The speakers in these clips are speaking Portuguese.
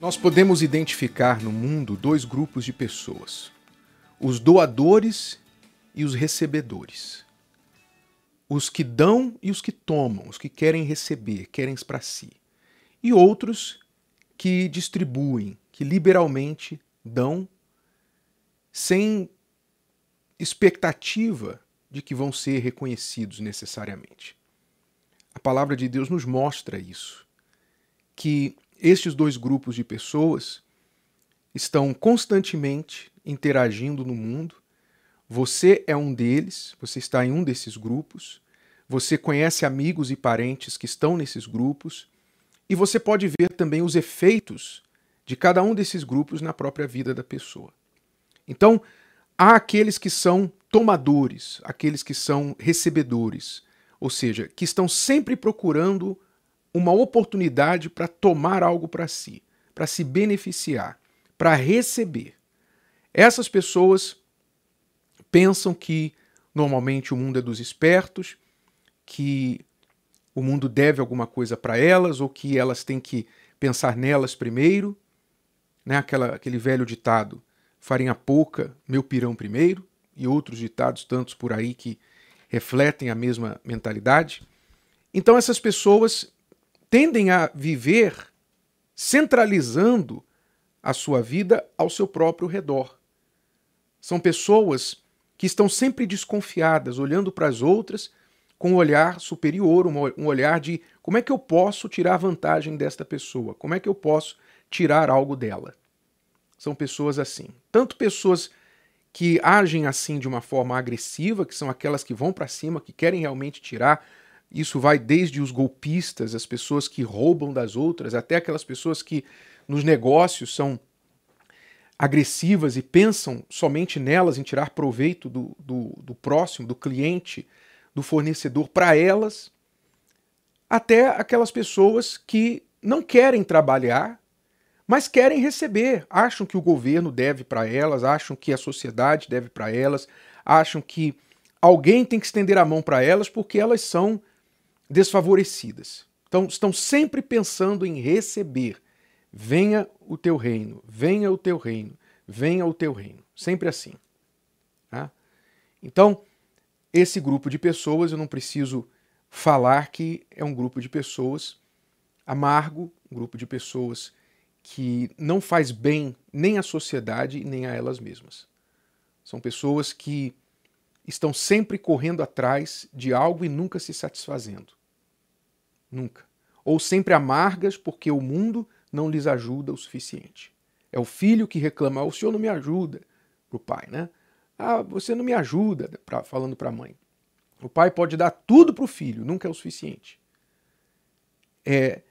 Nós podemos identificar no mundo dois grupos de pessoas: os doadores e os recebedores. Os que dão e os que tomam, os que querem receber, querem para si. E outros que distribuem, que liberalmente dão, sem expectativa de que vão ser reconhecidos necessariamente. A palavra de Deus nos mostra isso, que estes dois grupos de pessoas estão constantemente interagindo no mundo. Você é um deles, você está em um desses grupos. Você conhece amigos e parentes que estão nesses grupos. E você pode ver também os efeitos de cada um desses grupos na própria vida da pessoa. Então, há aqueles que são tomadores, aqueles que são recebedores, ou seja, que estão sempre procurando uma oportunidade para tomar algo para si, para se beneficiar, para receber. Essas pessoas pensam que normalmente o mundo é dos espertos, que o mundo deve alguma coisa para elas ou que elas têm que pensar nelas primeiro, né? Aquela, aquele velho ditado: farinha pouca, meu pirão primeiro, e outros ditados tantos por aí que refletem a mesma mentalidade. Então essas pessoas tendem a viver centralizando a sua vida ao seu próprio redor. São pessoas que estão sempre desconfiadas, olhando para as outras com um olhar superior, um olhar de como é que eu posso tirar vantagem desta pessoa, como é que eu posso tirar algo dela. São pessoas assim. Tanto pessoas que agem assim de uma forma agressiva, que são aquelas que vão para cima, que querem realmente tirar isso vai desde os golpistas, as pessoas que roubam das outras, até aquelas pessoas que nos negócios são agressivas e pensam somente nelas, em tirar proveito do, do, do próximo, do cliente, do fornecedor para elas, até aquelas pessoas que não querem trabalhar, mas querem receber, acham que o governo deve para elas, acham que a sociedade deve para elas, acham que alguém tem que estender a mão para elas porque elas são desfavorecidas. Então, estão sempre pensando em receber. Venha o teu reino, venha o teu reino, venha o teu reino. Sempre assim. Tá? Então, esse grupo de pessoas, eu não preciso falar que é um grupo de pessoas amargo, um grupo de pessoas que não faz bem nem à sociedade nem a elas mesmas. São pessoas que estão sempre correndo atrás de algo e nunca se satisfazendo. Nunca. Ou sempre amargas porque o mundo não lhes ajuda o suficiente. É o filho que reclama: o senhor não me ajuda, para o pai, né? Ah, você não me ajuda, pra, falando para a mãe. O pai pode dar tudo para o filho, nunca é o suficiente. É,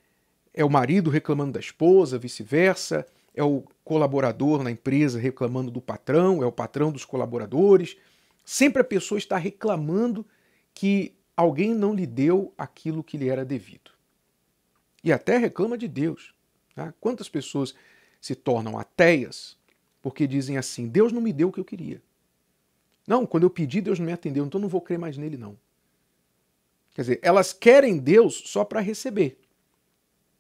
é o marido reclamando da esposa, vice-versa, é o colaborador na empresa reclamando do patrão, é o patrão dos colaboradores. Sempre a pessoa está reclamando que alguém não lhe deu aquilo que lhe era devido. E até reclama de Deus. Tá? Quantas pessoas se tornam ateias porque dizem assim: Deus não me deu o que eu queria. Não, quando eu pedi, Deus não me atendeu, então não vou crer mais nele, não. Quer dizer, elas querem Deus só para receber.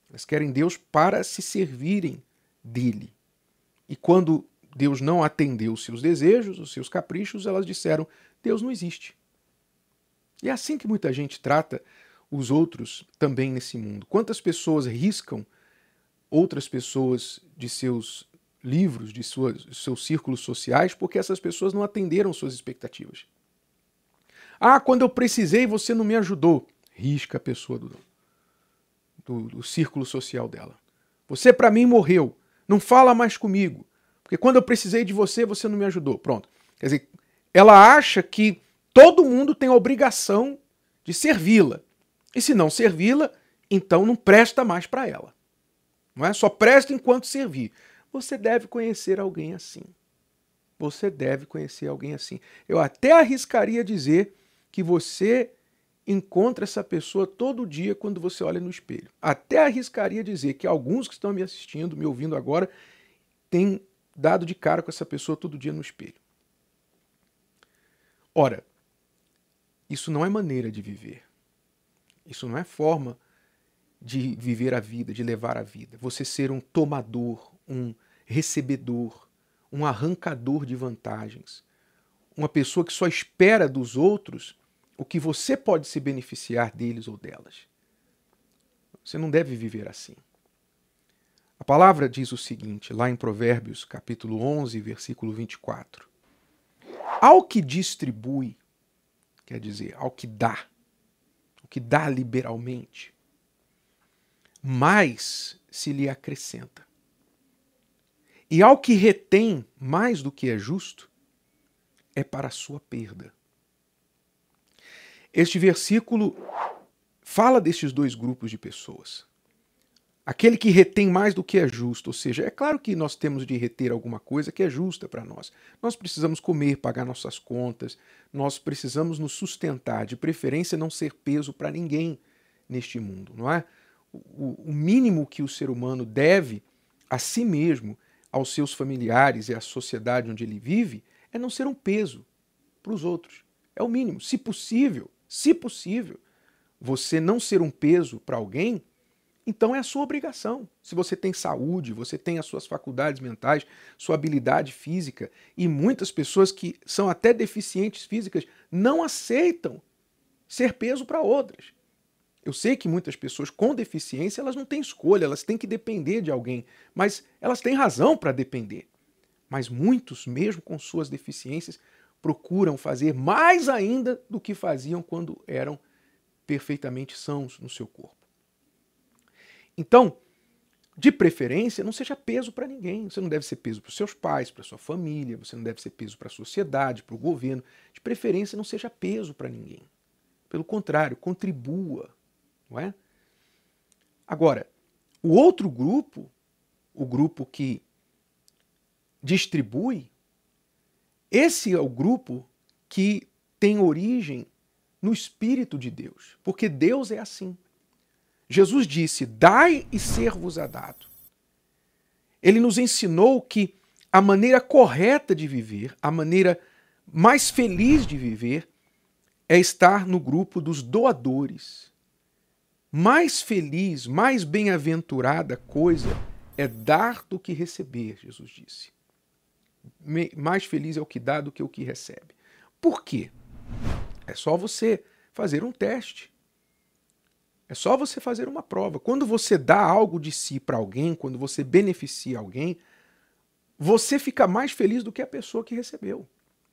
Elas querem Deus para se servirem dele. E quando Deus não atendeu os seus desejos, os seus caprichos, elas disseram: Deus não existe. E é assim que muita gente trata os outros também nesse mundo. Quantas pessoas riscam outras pessoas de seus livros, de suas, seus círculos sociais, porque essas pessoas não atenderam suas expectativas. Ah, quando eu precisei você não me ajudou. Risca a pessoa do, do, do círculo social dela. Você para mim morreu. Não fala mais comigo. Porque quando eu precisei de você, você não me ajudou. Pronto. Quer dizer, ela acha que todo mundo tem a obrigação de servi-la. E se não servi-la, então não presta mais para ela. Não é? Só presta enquanto servir. Você deve conhecer alguém assim. Você deve conhecer alguém assim. Eu até arriscaria dizer que você encontra essa pessoa todo dia quando você olha no espelho. Até arriscaria dizer que alguns que estão me assistindo, me ouvindo agora, têm dado de cara com essa pessoa todo dia no espelho. Ora, isso não é maneira de viver. Isso não é forma de viver a vida, de levar a vida. Você ser um tomador, um recebedor, um arrancador de vantagens. Uma pessoa que só espera dos outros o que você pode se beneficiar deles ou delas. Você não deve viver assim. A palavra diz o seguinte, lá em Provérbios, capítulo 11, versículo 24. Ao que distribui, quer dizer, ao que dá, o que dá liberalmente, mais se lhe acrescenta. E ao que retém mais do que é justo, é para a sua perda. Este versículo fala destes dois grupos de pessoas. Aquele que retém mais do que é justo, ou seja, é claro que nós temos de reter alguma coisa que é justa para nós. Nós precisamos comer, pagar nossas contas, nós precisamos nos sustentar, de preferência não ser peso para ninguém neste mundo, não é? O, o mínimo que o ser humano deve a si mesmo, aos seus familiares e à sociedade onde ele vive, é não ser um peso para os outros. É o mínimo. Se possível, se possível, você não ser um peso para alguém, então é a sua obrigação. Se você tem saúde, você tem as suas faculdades mentais, sua habilidade física, e muitas pessoas que são até deficientes físicas não aceitam ser peso para outras. Eu sei que muitas pessoas com deficiência, elas não têm escolha, elas têm que depender de alguém, mas elas têm razão para depender. Mas muitos, mesmo com suas deficiências, procuram fazer mais ainda do que faziam quando eram perfeitamente sãos no seu corpo. Então, de preferência, não seja peso para ninguém. Você não deve ser peso para os seus pais, para sua família, você não deve ser peso para a sociedade, para o governo. De preferência, não seja peso para ninguém. Pelo contrário, contribua, não é? Agora, o outro grupo, o grupo que distribui, esse é o grupo que tem origem no Espírito de Deus, porque Deus é assim. Jesus disse: Dai e ser-vos-á dado. Ele nos ensinou que a maneira correta de viver, a maneira mais feliz de viver, é estar no grupo dos doadores. Mais feliz, mais bem-aventurada coisa é dar do que receber, Jesus disse. Mais feliz é o que dá do que o que recebe. Por quê? É só você fazer um teste. É só você fazer uma prova. Quando você dá algo de si para alguém, quando você beneficia alguém, você fica mais feliz do que a pessoa que recebeu.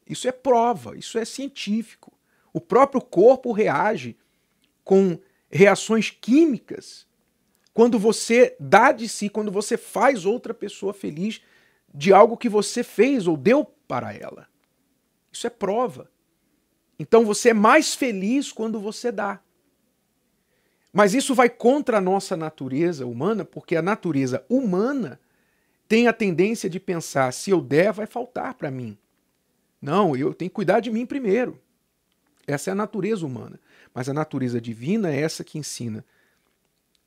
Isso é prova, isso é científico. O próprio corpo reage com reações químicas quando você dá de si, quando você faz outra pessoa feliz de algo que você fez ou deu para ela. Isso é prova. Então você é mais feliz quando você dá. Mas isso vai contra a nossa natureza humana, porque a natureza humana tem a tendência de pensar: se eu der, vai faltar para mim. Não, eu tenho que cuidar de mim primeiro. Essa é a natureza humana. Mas a natureza divina é essa que ensina: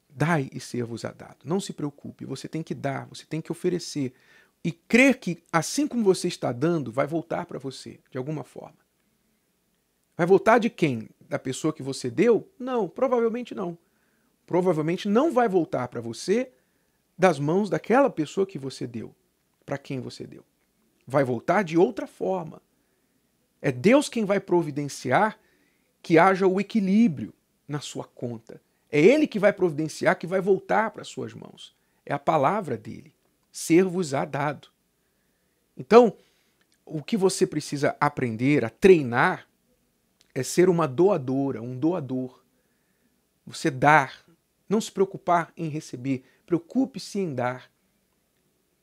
dai e ser-vos-á dado. Não se preocupe, você tem que dar, você tem que oferecer. E crer que, assim como você está dando, vai voltar para você, de alguma forma. Vai voltar de quem? Da pessoa que você deu? Não, provavelmente não. Provavelmente não vai voltar para você das mãos daquela pessoa que você deu, para quem você deu. Vai voltar de outra forma. É Deus quem vai providenciar que haja o equilíbrio na sua conta. É Ele que vai providenciar que vai voltar para suas mãos. É a palavra dele. Ser-vos-á dado. Então, o que você precisa aprender a treinar é ser uma doadora, um doador. Você dar, não se preocupar em receber, preocupe-se em dar.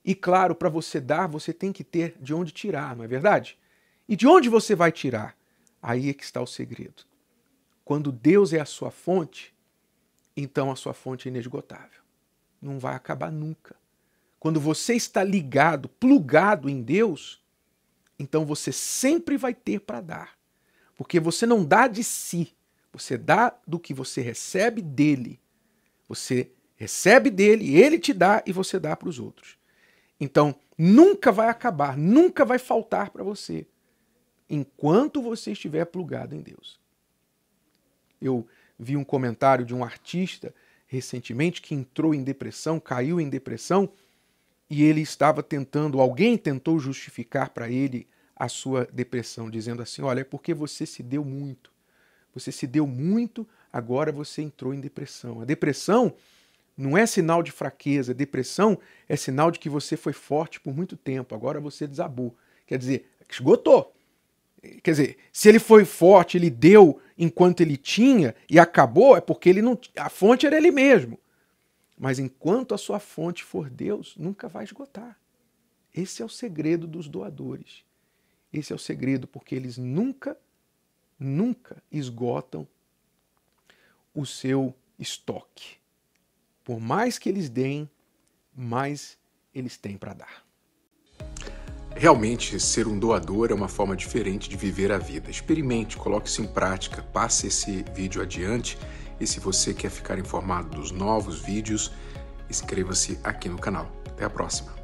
E claro, para você dar, você tem que ter de onde tirar, não é verdade? E de onde você vai tirar? Aí é que está o segredo. Quando Deus é a sua fonte, então a sua fonte é inesgotável. Não vai acabar nunca. Quando você está ligado, plugado em Deus, então você sempre vai ter para dar. Porque você não dá de si, você dá do que você recebe dele. Você recebe dele, ele te dá e você dá para os outros. Então, nunca vai acabar, nunca vai faltar para você, enquanto você estiver plugado em Deus. Eu vi um comentário de um artista recentemente que entrou em depressão, caiu em depressão e ele estava tentando, alguém tentou justificar para ele a sua depressão, dizendo assim: olha, é porque você se deu muito. Você se deu muito, agora você entrou em depressão. A depressão não é sinal de fraqueza, a depressão é sinal de que você foi forte por muito tempo, agora você desabou. Quer dizer, esgotou. Quer dizer, se ele foi forte, ele deu enquanto ele tinha e acabou, é porque ele não, a fonte era ele mesmo. Mas enquanto a sua fonte for Deus, nunca vai esgotar. Esse é o segredo dos doadores. Esse é o segredo, porque eles nunca, nunca esgotam o seu estoque. Por mais que eles deem, mais eles têm para dar. Realmente, ser um doador é uma forma diferente de viver a vida. Experimente, coloque isso em prática, passe esse vídeo adiante e se você quer ficar informado dos novos vídeos, inscreva-se aqui no canal. Até a próxima!